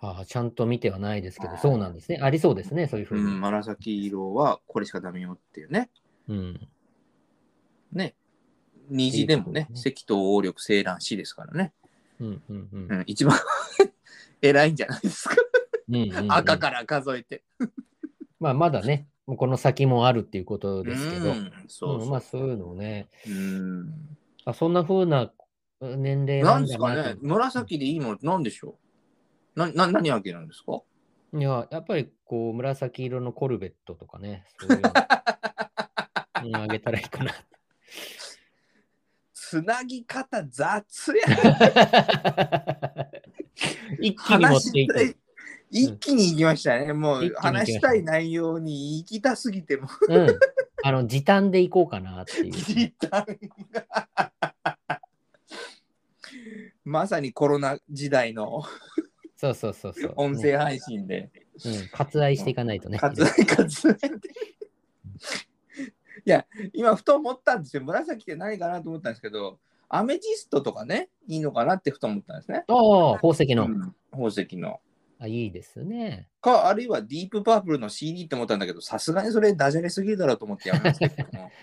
ああ、ちゃんと見てはないですけど、そうなんですね。ありそうですね、そういうふうに。うん、紫色はこれしかダメよっていうね。うん。ね。虹でもね、赤頭王力青蘭死ですからね。うんうんうんうん、一番 偉いんじゃないですか。うんうんうん赤から数えて。まあ、まだね、この先もあるっていうことですけど、うんそうそう。うんまあ、そういうのをね、うんあそんな風な年齢ななんんですかね。紫でいいものって何でしょう？なな何あげるんですか？いや、やっぱりこう、紫色のコルベットとかね、そういうの うんあげたらいいかな。つなぎ方雑や。一気に持話っていく。一気に行きましたね。もう一気に行きました話したい内容に行きたすぎてもうん。あの、時短でいこうかなっていう。時短が。まさにコロナ時代のそうそうそうそう。音声配信で。うん。割愛していかないとね。割愛割愛いや、今ふと思ったんですよ。紫って何かなと思ったんですけど、アメジストとかね、いいのかなってふと思ったんですね。ああ、宝石の、うん宝石の。あ。いいですね。か、あるいはディープパープルの CD って思ったんだけど、さすがにそれダジャレすぎるだろうと思ってやめましたけども。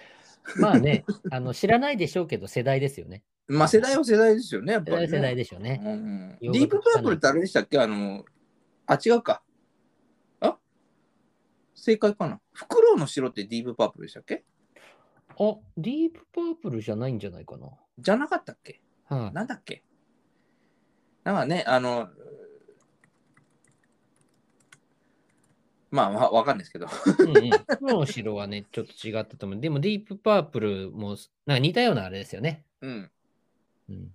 まあね、あの知らないでしょうけど、世代ですよね。まあ世代は世代ですよね、やっぱり、ね。世代は世代でしょうね。うんデ洋ィープ楽パープルってあれでしたっけ？あの、あ、違うか。あ？正解かな？フクロウの城ってディープパープルでしたっけ？あ、ディープパープルじゃないんじゃないかな。じゃなかったっけ？はい、なんだっけ？なんかね、あの、まあ、わわかんないですけど。うんうん。黒の城はね、ちょっと違ったと思う。でも、ディープパープルも、なんか似たようなあれですよね。うん。うん。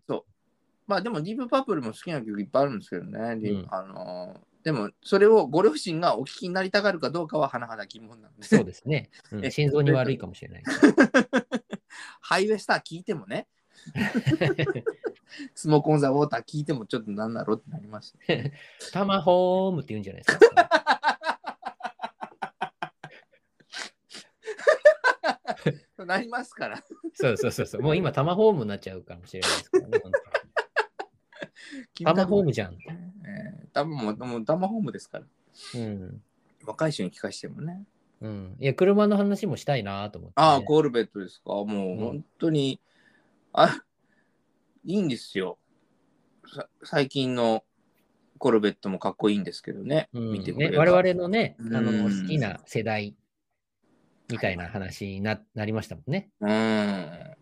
まあでもディープパープルも好きな曲いっぱいあるんですけどね。うんあのでもそれをご両親がお聞きになりたがるかどうかは甚だ疑問なんで。そうですね。うえん、心臓に悪いかもしれない。ハイウェイスター聞いてもね、スモークオンザウォーター聞いてもちょっとなんだろうってなりました。タマホームって言うんじゃないですか。なりますから。そうそうそうそう。もう今、タマホームになっちゃうかもしれないですからね。タマホームじゃん。えー、タマももうタマホームですから。うん。若い人に聞かしてもね。うん。いや、車の話もしたいなと思って、ああ、コールベットですか？もう本当に、あいいんですよ。さ最近のコルベットもかっこいいんですけどね。うん見てくれね、ば我々のね、あのうん好きな世代みたいな話にななりましたもんね。うん。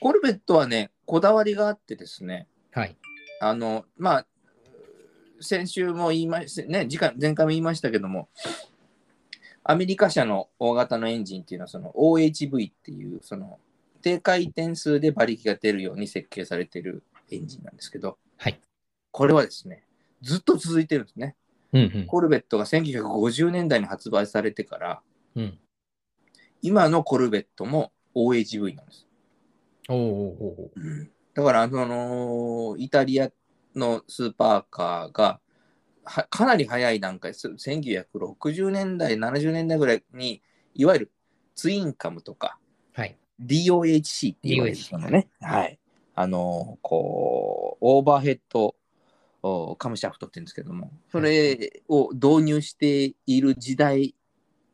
コルベットはね、こだわりがあってですね、はい。あの、まあ、先週も言いました、ね、次回前回も言いましたけども、アメリカ車の大型のエンジンっていうのは、その OHV っていう、その低回転数で馬力が出るように設計されているエンジンなんですけど、はい。これはですね、ずっと続いてるんですね。うんうん。コルベットが1950年代に発売されてから、うん、今のコルベットも OHV なんです。おうおうおうおうだから、あのイタリアのスーパーカーがはかなり早い段階、す1960年代、70年代ぐらいに、いわゆるツインカムとか、はい。DOHC って言われるのね。はい。あのこう、オーバーヘッドおカムシャフトって言うんですけども、それを導入している時代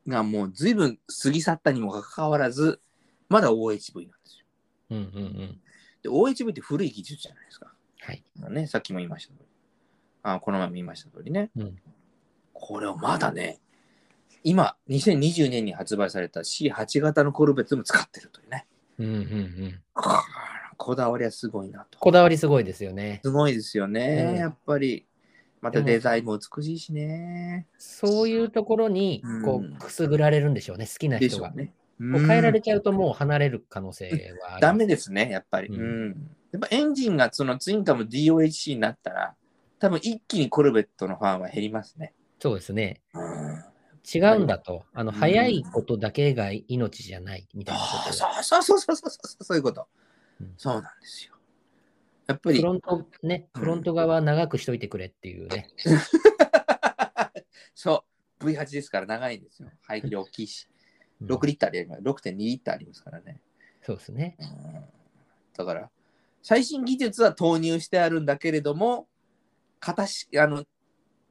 がもう随分過ぎ去ったにもかかわらず、まだ OHV なんですよ。うんうんうん。で、OHV って古い技術じゃないですか。はい。ね、さっきも言いました通り。あ、この前も言いました通りね。うんこれをまだね、今、2020年に発売された C8 型のコルベットも使ってるというね。うんうんうん。ここだわりはすごいなと。こだわりすごいですよね。すごいですよね、うんやっぱり。またデザインも美しいしね。そういうところにこうんうくすぐられるんでしょうね、好きな人が。ね。こう変えられうんちゃうともう離れる可能性はありますダメですね、やっぱり。ううんん。やっぱエンジンがそのツインカム DOHC になったら、多分一気にコルベットのファンは減りますね。そうですね。うん違うんだと。あの、うん早いことだけが命じゃないみたいなことで。そうそうそうそうそうそうそういうこと、うんそうなんですよ。やっぱりフロントね、うんフロント側長くしといてくれっていうね。そう、V8 ですから長いんですよ。排気量大きいし、うん6リッターであります。6.2リッターありますからね。そうですね。うんだから、最新技術は投入してあるんだけれども、形、あの、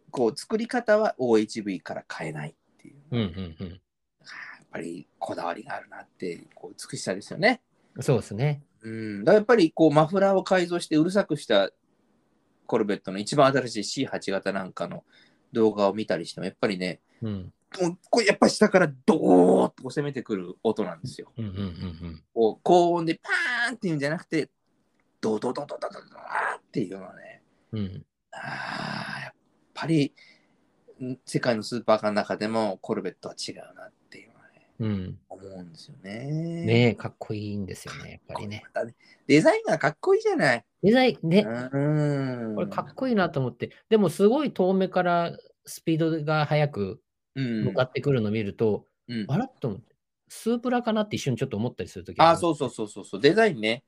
こう、作り方は OHV から変えないっていう。うんうんうん。やっぱりこだわりがあるなって、こう、美しさですよね。そうですね。うん、だやっぱりこうマフラーを改造してうるさくしたコルベットの一番新しい C8 型なんかの動画を見たりしてもやっぱりね、うん。これやっぱり下からドーッと攻めてくる音なんですよ。うんうんうんこう高音でパーンっていうんじゃなくて、ドドドドドドドーっていうのはね、うん。うん。あーやっぱりん世界のスーパーカーの中でもコルベットは違うなっうん。思うんですよね。ねえ、かっこいいんですよね、やっぱりね。デザインがかっこいいじゃない。デザイン、ね、うん。これかっこいいなと思って、でもすごい遠目からスピードが速くうん向かってくるのを見ると、うんあらっと思って、スープラかなって一瞬ちょっと思ったりするときう。あそうそうそうそうそう。デザインね。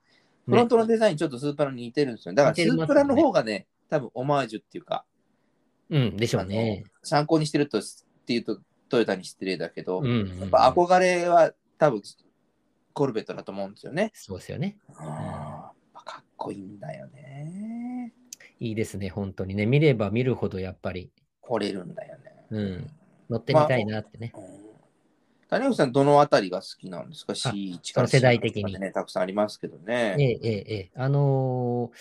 フロントのデザインちょっとスープラに似てるんですよ。だからスープラの方がね、多分オマージュっていうか、うん、でしょうね。参考にしてるとっていうとトヨタに失礼だけど、うんうんうんやっぱ憧れは多分コルベットだと思うんですよね。そうですよね。あーやっぱかっこいいんだよね。いいですね、本当にね。見れば見るほどやっぱり惚れるんだよね。うん乗ってみたいなってね。うん谷口さん、どのあたりが好きなんですか ?C1 から世代的にたくさんありますけどね。ええ、ええ、ええ。あの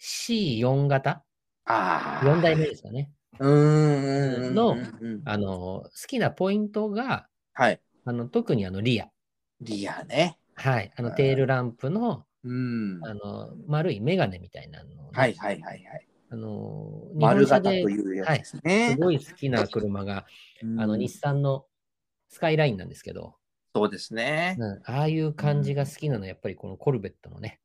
ー、C4 型？ああ。?4 代目ですかね。のうんあのー、好きなポイントが、はい。あの特にあのリア。リアね。はい。あのうんテールランプのうん。あの丸いメガネみたいなの、ね。はいはいはいはい。あのー、丸型と日本車でいうやつですごい好きな車が、うんあの日産のスカイラインなんですけど、そうですね。うんああいう感じが好きなのは、やっぱりこのコルベットのね、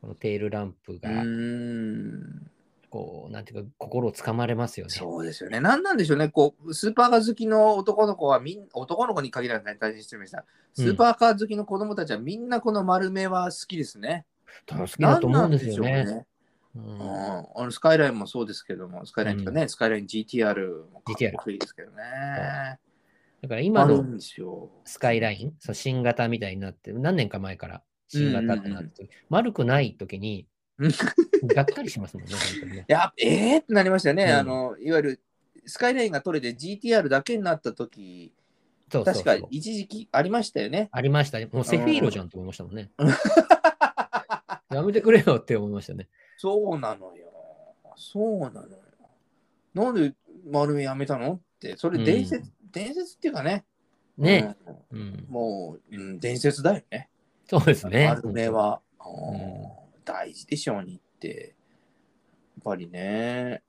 このテールランプうが、ん。こう、なんていうか、心をつかまれますよね。そうですよね。なんなんでしょうね。こう、スーパーカー好きの男の子はみん、男の子に限らずね、大変失礼しました。スーパーカー好きの子供たちはみんなこの丸目は好きですね。多分好きだと思うんですよね。なんうねうんうん、あのスカイラインもそうですけども、スカイラインとかね、スカイライン GTR もかっこいいですけどね。だから今の。スカイライン、そう新型みたいになって、何年か前から新型ってなって、丸くない時にうん、がっかりしますもんね、本当にや、えーってなりましたね。うんあの、いわゆるスカイラインが取れて GTR だけになった時、そうそうそう確か一時期ありましたよね。ありましたね。もうセフィーロじゃんと思いましたもんね。やめてくれよって思いましたね。そうなのよ。そうなのよ。なんで丸目やめたのって、それ伝説、伝説っていうかね。ね、うんうん。もう、うん、伝説だよね。そうですね。丸目は、んうん大事でしょうにって。やっぱりね。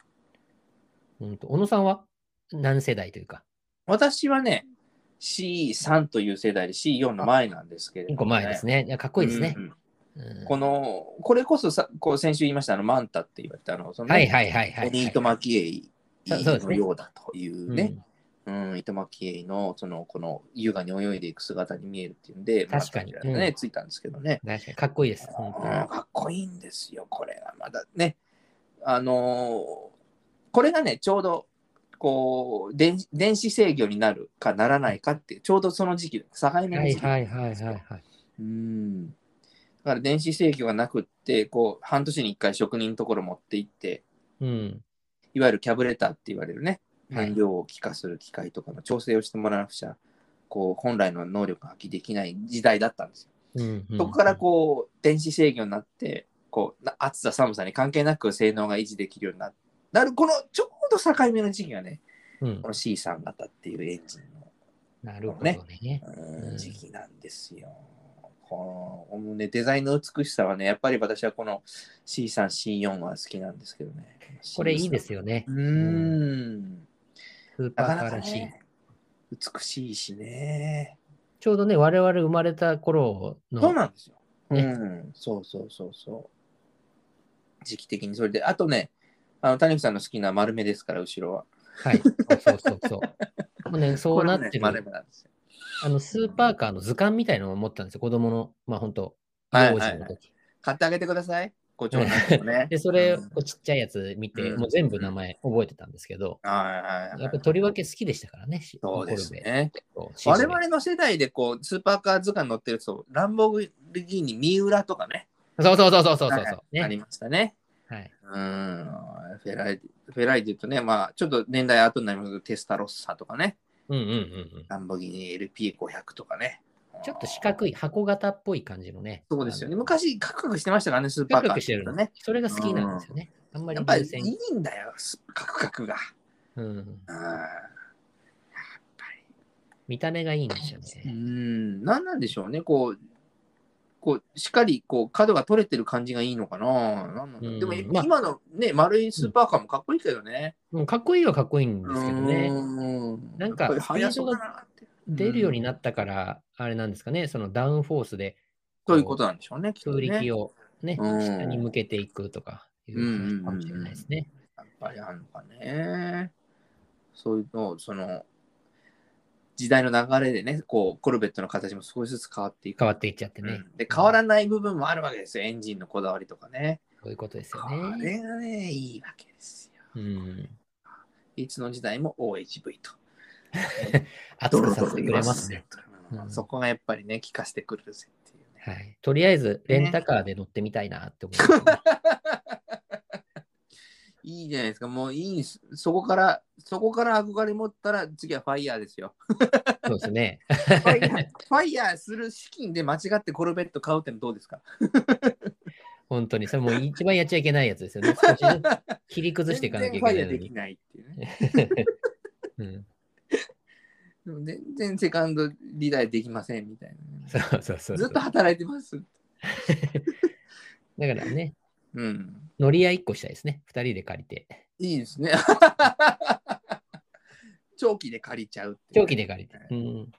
本当。小野さんは何世代というか、私はね、C3 という世代で C4 の前なんですけれど一も、個前ですね。いやかっこいいですねう。んうんこの、これこそさ、こう先週言いました、あの、マンタって言われたあの、そのね、はいはいはいはい。ボニート・マキエイのようだというね、うん、糸巻きエイの、その、この優雅に泳いでいく姿に見えるっていうんで、確かにマンタってね、うんついたんですけどね。うん確かにかっこいいです。うんかっこいいんですよ、これは。まだね、あのーこれがね、ちょうど、こう電、電子制御になるかならないかってちょうどその時期、境目のはい時期。はいはいはいはい。うん。だから電子制御がなくって、こう、半年に一回職人のところ持って行って、うん。いわゆるキャブレターって言われるね、はい燃料を気化する機械とかの調整をしてもらわなくちゃ、こう、本来の能力が発揮できない時代だったんですよ。うんうんそこからこう、電子制御になって、こう、な暑さ寒さに関係なく性能が維持できるようにななる、このちょうど境目の時期がね、うんこの C3 型っていうエンジンのなるほどね。うんうん時期なんですよ。このね、デザインの美しさはね、やっぱり私はこの C3、C4 は好きなんですけどね。これいいですよ。よねう。ん。スーパーカーしい。ね、美しいしね。ちょうどね、我々生まれた頃そうの、なんですよ。ねうん。そうそうそうそう。時期的にそれで、あとね、あの谷口さんの好きな丸目ですから、後ろは。はい、そうそうそうそう。もうね、そうなってる、ね。あの、スーパーカーの図鑑みたいなのを持ったんですよ、子供の、まあ本当はい幼児の時。買ってあげてください。ご長男もね。で、それ、うんこうちっちゃいやつ見て、うんもう全部名前覚えてたんですけど、はいはいはいやっぱりとりわけ好きでしたからね、しそうですね。我々の世代でこうスーパーカー図鑑乗ってると、ランボルギーニ、三浦とかね、そうそうそうそうそうそうはいありね。ましたね。はい。うん、フェライフェライで言うとね、まあ、ちょっと年代後になりますけど、テスタロッサとかね、うんうんうんうん。ランボルギーニ LP500 とかね。ちょっと四角い箱型っぽい感じのね。そうですよね。昔、カクカクしてましたからね、スーパーカーカクカクしてるのね。それが好きなんですよね。あんまりやっぱりいいんだよ、スカクカクが。うん。うん、やっぱ見た目がいいんですより。うね。ん、なんなんでしょうね、こう、こうしっかりこう角が取れてる感じがいいのかな。なんでも、まあ今のね、丸いスーパーカーもかっこいいけどね。うんかっこいいはかっこいいんですけどね。うんなんか速そうだなって。出るようになったから、あれなんですかね、そのダウンフォースで、そういうことなんでしょうね、きっと空ね。力をね、うん下に向けていくとかいう話かもしれないですね。やっぱりあるのかね。そういうのを、その、時代の流れでね、こう、コルベットの形も少しずつ変わっていく。変わっていっちゃってね。うんで、変わらない部分もあるわけですよ。エンジンのこだわりとかね。そういうことですよこね。れがね、いいわけですよ。うん。いつの時代も OHV と。熱くさせてくれますね。。そこがやっぱりね、効かせてくるぜっていうね。はい。とりあえず、レンタカーで乗ってみたいなって思いますね、いいじゃないですか。もういい。そこから、そこから憧れ持ったら、次はファイヤーですよ。そうですね。ファイヤー、ファイヤーする資金で間違ってコルベット買うってのどうですか？本当に。それもう一番やっちゃいけないやつですよね。少し切り崩していかなきゃいけないのに。全然ファイヤーできないっていうね。うん、でも全然セカンドリダイできませんみたいなね、そうそうそう。ずっと働いてます。だからね、うん。乗り合い1個したいですね。2人で借りて。いいですね。長期で借りちゃうう長期で借りて。うん、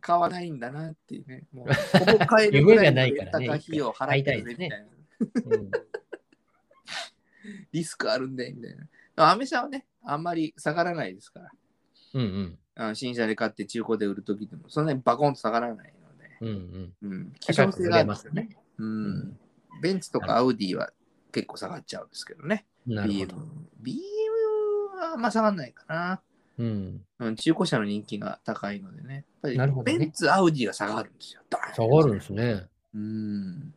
買わないんだなっていうね。もうほぼ買えるぐらいのレンタカー費用払ってるぜみたいな。うん リスクあるんでみたいな。アメ車はね、あんまり下がらないですから。うんうんあの新車で買って中古で売るときでも、そんなにバコンと下がらないので。うんうん。うん。希少性があるんですよね。ううんん。ベンツとかアウディは結構下がっちゃうんですけどね。なるほど。。BM はあんま下がんないかな。うん。うん、中古車の人気が高いのでね。やっぱりなるほどねベンツ、アウディが下がるんですよ。下がるんですね。うん。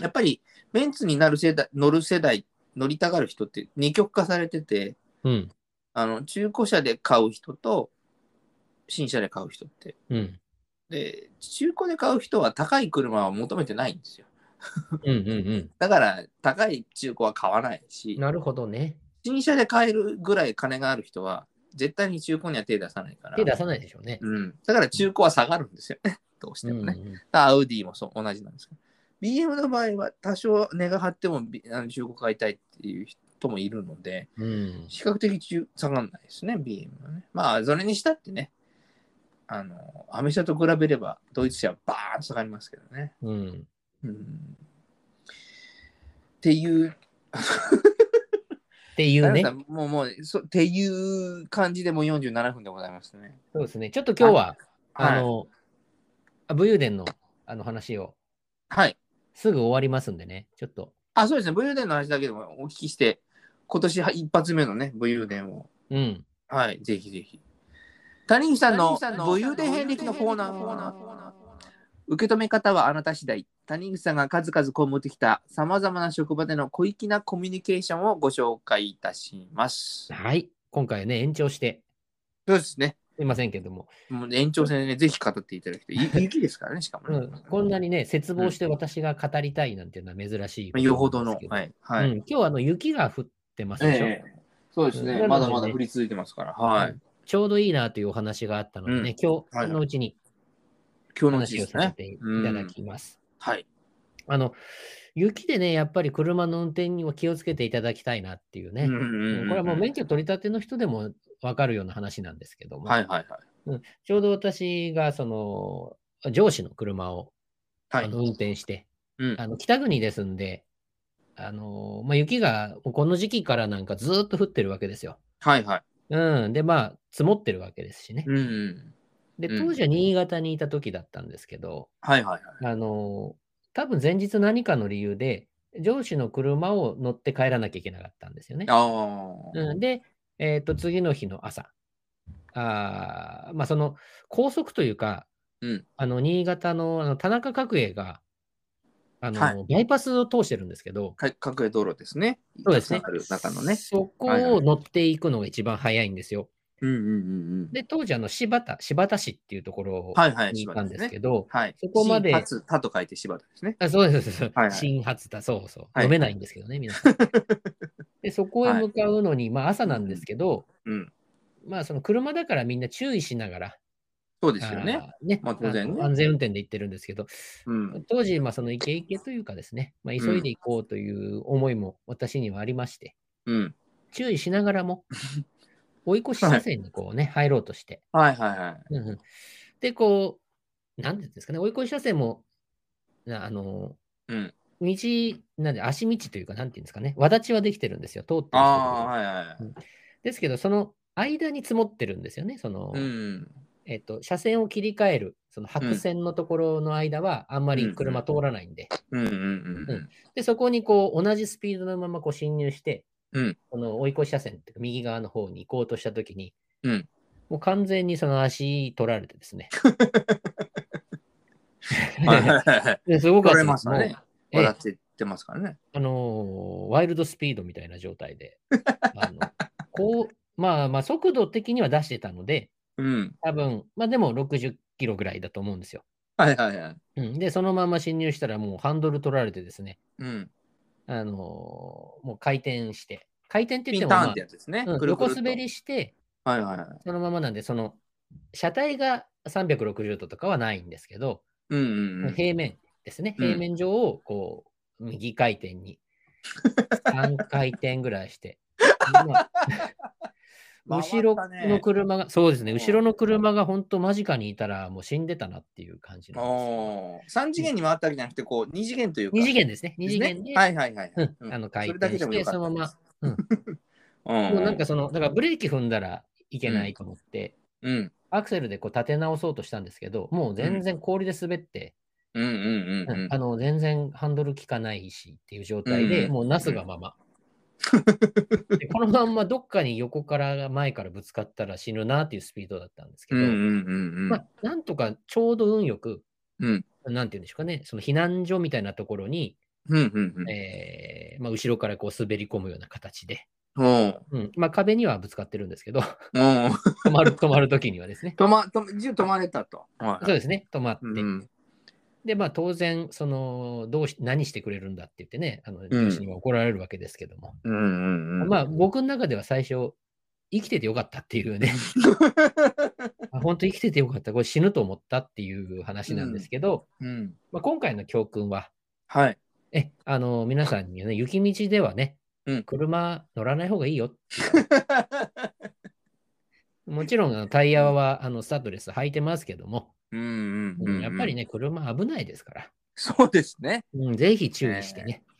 やっぱりベンツになる世代、乗る世代、乗りたがる人って二極化されてて、うん。あの中古車で買う人と新車で買う人って。うん。で、中古で買う人は高い車は求めてないんですよ。うんうんうん。だから高い中古は買わないし、なるほどね。新車で買えるぐらい金がある人は絶対に中古には手出さないから。手出さないでしょうね。うん。だから中古は下がるんですよね。どうしてもね。うんうんアウディもそう同じなんですけど。BM の場合は多少値が張ってもびあの中古買いたいっていう人もいるので、うん。比較的中下がらないですね、BM はね。まあ、それにしたってね、あの、アメ車と比べれば、ドイツ車はバーンと下がりますけどね。うん。うん。っていう、っていうねもう、もうそ、っていう感じでもう47分でございますね。そうですね。ちょっと今日は、はいあの、あ武勇伝のあの話をはい。すぐ終わりますんでね。ちょっと。あ、そうですね。武勇伝の話だけでもお聞きして、今年一発目のね、武勇伝をうん。はい、ぜひぜひ。谷口さんの武勇伝遍歴のコーナー。受け止め方はあなた次第。谷口さんが数々被ってきたさまざまな職場での小粋なコミュニケーションをご紹介いたします。はい。今回はね、延長して、そうですね。すいませんけども、もう延長戦でね、ぜひ語っていただきたい。ゆ雪ですからね、しかもね。うん、こんなにね、絶望して私が語りたいなんていうのは珍しいことなんですけよほどの。はい。はい。うん、今日はあの雪が降ってますでしょ、ええそうですね。うんまだまだ降り続いてますから。はい。ちょうどいいなというお話があったのでね、うん今日はいのうちに今日のうちですね。話をさせていただきます。はい。あの、雪でね、やっぱり車の運転には気をつけていただきたいなっていうね、うんうんうんうんこれはもう免許取り立ての人でも分かるような話なんですけども、はいはいはい。うんちょうど私がその上司の車を、はいあの運転して、うんあの北国ですんで、あのまあ、雪がこの時期からなんかずーっと降ってるわけですよ。はいはい。うん、で、まあ、積もってるわけですしね。うんうん。で、うん当時は新潟にいた時だったんですけど、はいはいはい。あの多分前日何かの理由で、上司の車を乗って帰らなきゃいけなかったんですよね。ああ。うん、で、えっと次の日の朝、あーまあ、その高速というか、うんあの新潟のあの田中角栄があの、はいバイパスを通してるんですけど、か各道路ですね。そうですね中のね。そこはいはいを乗っていくのが一番早いんですよ。うんうんうんうん。で、当時、あの柴田、柴田市っていうところはいはい、にいたんですけど、はい。そこまで新初、たと書いて柴田ですね。あそうです、そうです。はいはい新発田、そうそう。はい飲めないんですけどね、皆さん。で、そこへ向かうのに、まあ朝なんですけど、うん。まあその車だからみんな注意しながら、そうですよね。ね。まあ当然ね。安全運転で行ってるんですけど、うん。当時、まあそのイケイケというかですね、まあ、急いで行こうという思いも私にはありまして、うん。注意しながらも、追い越し車線にこうね、入ろうとして。はい。はい。はい。うんうん。で、こう、なんていうんですかね、追い越し車線も、なあの、うん。道、なんで足道というか、なんていうんですかね、わだちはできてるんですよ、通ってる人ああ、はい。はい。はい。ですけど、その間に積もってるんですよね、その、うん。えっと、車線を切り替える、その白線のところの間は、あんまり車通らないんで。で、そこにこう、同じスピードのままこう進入して、うん。この追い越し車線っていうか、右側の方に行こうとしたときに、うん。もう完全にその足取られてですね。すごかったますすね。ええ。笑って言ってますからね。あのーワイルドスピードみたいな状態で、あのこう、まあまあ、速度的には出してたので、うん。多分、まあでも60キロぐらいだと思うんですよ。はいはいはい。うん、で、そのまま侵入したらもうハンドル取られてですね、うん。あのーもう回転して、回転って言っても、まあピンターンってやつですね。横滑りして、はいはいはい。そのままなんで、その車体が360度とかはないんですけど、うんうんうん。平面ですね、うん平面上をこう右回転に 3回転ぐらいして、まあ後ろの車が、そうですね、うん。後ろの車が本当間近にいたらもう死んでたなっていう感じなんですよ。おー。三次元に回ったわけじゃなくて、こう、二次元というか。二次元ですね、二ですね。次元で、はいはいはい。あの回転して、そのまま。もうなんかその、だからブレーキ踏んだらいけないと思って、うん。アクセルでこう立て直そうとしたんですけど、もう全然氷で滑って、うんうんうんうん。あの全然ハンドル効かないしっていう状態で、うん。もうなすがまま。でこのまんまどっかに横から前からぶつかったら死ぬなっていうスピードだったんですけど、なんとかちょうど運よく、うん。なんていうんでしょうかね、その避難所みたいなところに、後ろからこう滑り込むような形で、う。ん。まあ、壁にはぶつかってるんですけど、止まる止まるときにはですね。止ま、止ま、銃止まれたと。はいそうですね、止まって。うんで、まあ、当然、その、どうし、何してくれるんだって言ってね、あの、ん上司には怒られるわけですけども。うんうんうん。まあ、僕の中では最初、生きててよかったっていうね、あ本当生きててよかった、これ死ぬと思ったっていう話なんですけど、うん。まあ、今回の教訓は、はい。え、あの、皆さんにね、雪道ではね、うん車乗らない方がいいよ。もちろん、タイヤは、あの、スタッドレス履いてますけども、うんうんうんやっぱり。ね、車危ないですから、そうですね。うん、ぜひ注意してね。えー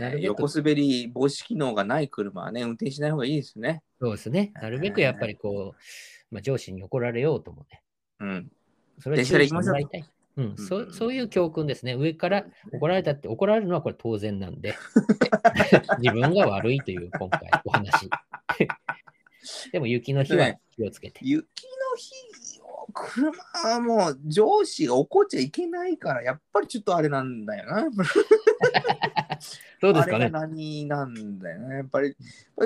なるべく横滑り防止機能がない車はね、運転しない方がいいですね。そうですね。なるべくやっぱりこう、まあ、上司に怒られようともね、うん。それは電車で行きましょう注意してもらいたい。うん、うんそうそういう教訓ですね。上から怒られたって怒られるのはこれ当然なんで、自分が悪いという今回お話。でも雪の日はね気をつけて。雪の日を車はもう上司が怒っちゃいけないから、やっぱりちょっとあれなんだよな。どうですかね？あれが何なんだよね。やっぱり、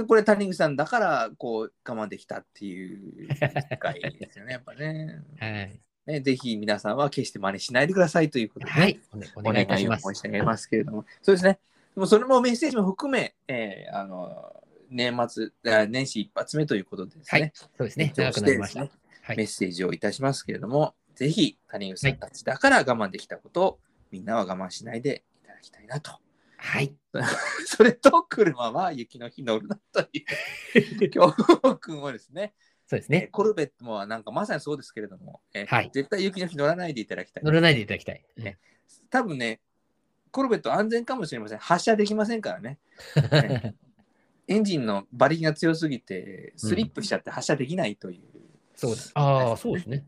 これ谷口さんだからこう我慢できたっていう世界ですよね。やっぱね。はい。ねぜひ皆さんは決して真似しないでくださいということで、ねはい。お,、願い願いたします。申し上げますけれども、そうですね。でもそれもメッセージも含め、えーあの年末、あ年始一発目ということでですね、はいそうですね。延長長くなりました。ねはい。メッセージをいたしますけれども、ぜひ谷口さんたちだから我慢できたことを、みんなは我慢しないでいただきたいなと。はい。それと車は雪の日乗るなという教訓をですね、そうですね。えコルベットもなんかまさにそうですけれども、えはい絶対雪の日乗らないでいただきたい。乗らないでいただきたい。うんね多分ね、コルベット安全かもしれません。発射できませんからね。ね エンジンの馬力が強すぎて、スリップしちゃって発射できないという。そうです。ああ、そうですね。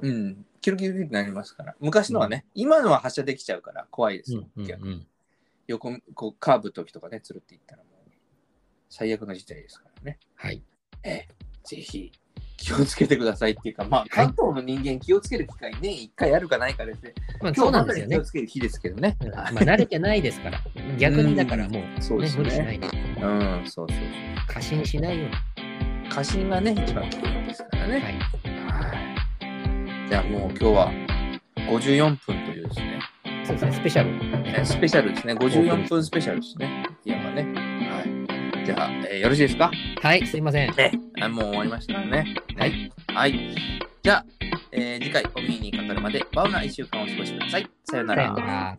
うん、キュルキュルキュルってなりますから。昔のはね、今のは発射できちゃうから怖いですよ。うんうん逆にうん。横こうカーブ時とかね、つるっていったらもう最悪の事態ですからね。はい。ええ、ぜひ気をつけてくださいっていうか、まあ、関東の人間気をつける機会年1回あるかないかですね。まあ、今日そうなんですよね気を。つける日ですけどね。うんまあ、はい慣れてないですから。逆にだからもう、ねそうですね無理しないで。うん、そうそう。過信しないように。過信がね、一番危険ですからね。はい。はい。じゃあもう今日は54分というですね、そうですね、スペシャル。えスペシャルですね。54分スペシャルですね。いわばね。はい。じゃあ、えーよろしいですか？はい、すいません。ね、あもう終わりましたね。はい。はい。じゃあ、えー次回お耳にかかるまで、バウな1週間をお過ごしください。さよな。ら。